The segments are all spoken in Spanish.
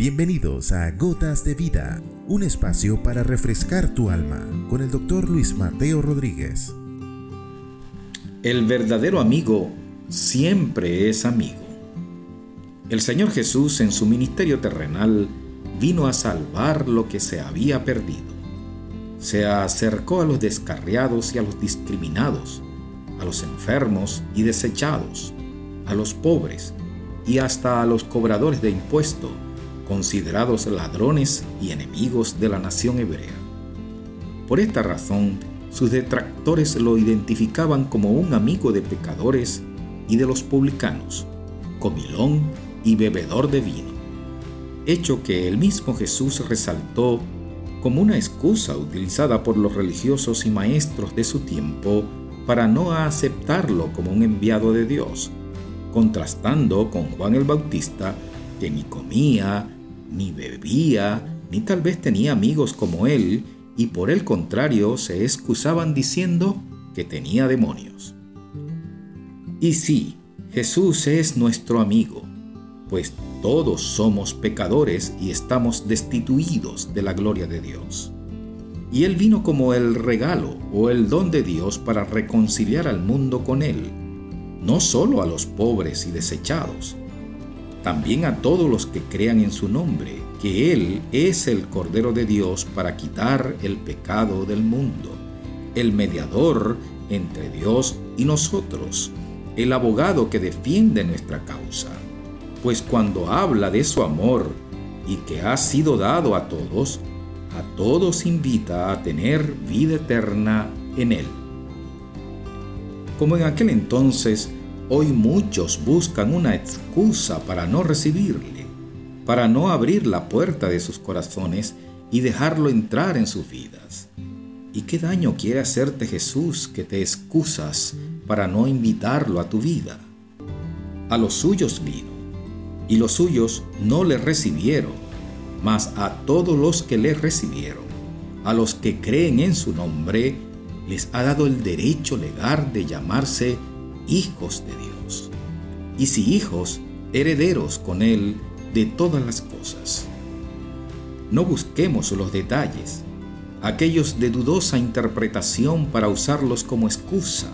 Bienvenidos a Gotas de Vida, un espacio para refrescar tu alma con el doctor Luis Mateo Rodríguez. El verdadero amigo siempre es amigo. El Señor Jesús en su ministerio terrenal vino a salvar lo que se había perdido. Se acercó a los descarriados y a los discriminados, a los enfermos y desechados, a los pobres y hasta a los cobradores de impuestos considerados ladrones y enemigos de la nación hebrea. Por esta razón, sus detractores lo identificaban como un amigo de pecadores y de los publicanos, comilón y bebedor de vino, hecho que el mismo Jesús resaltó como una excusa utilizada por los religiosos y maestros de su tiempo para no aceptarlo como un enviado de Dios, contrastando con Juan el Bautista, que ni comía, ni bebía, ni tal vez tenía amigos como él, y por el contrario se excusaban diciendo que tenía demonios. Y sí, Jesús es nuestro amigo, pues todos somos pecadores y estamos destituidos de la gloria de Dios. Y Él vino como el regalo o el don de Dios para reconciliar al mundo con Él, no solo a los pobres y desechados, también a todos los que crean en su nombre, que Él es el Cordero de Dios para quitar el pecado del mundo, el mediador entre Dios y nosotros, el abogado que defiende nuestra causa. Pues cuando habla de su amor y que ha sido dado a todos, a todos invita a tener vida eterna en Él. Como en aquel entonces, Hoy muchos buscan una excusa para no recibirle, para no abrir la puerta de sus corazones y dejarlo entrar en sus vidas. ¿Y qué daño quiere hacerte Jesús que te excusas para no invitarlo a tu vida? A los suyos vino, y los suyos no le recibieron, mas a todos los que le recibieron, a los que creen en su nombre, les ha dado el derecho legal de llamarse hijos de Dios, y si hijos, herederos con Él de todas las cosas. No busquemos los detalles, aquellos de dudosa interpretación para usarlos como excusa.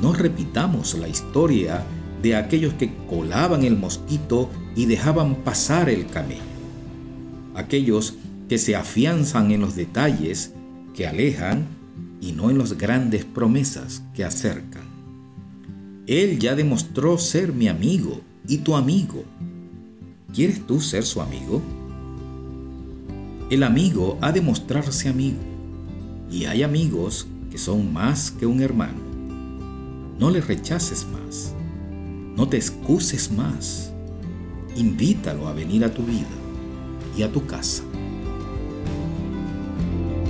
No repitamos la historia de aquellos que colaban el mosquito y dejaban pasar el camello. Aquellos que se afianzan en los detalles que alejan y no en las grandes promesas que acercan. Él ya demostró ser mi amigo y tu amigo. ¿Quieres tú ser su amigo? El amigo ha de mostrarse amigo. Y hay amigos que son más que un hermano. No le rechaces más. No te excuses más. Invítalo a venir a tu vida y a tu casa.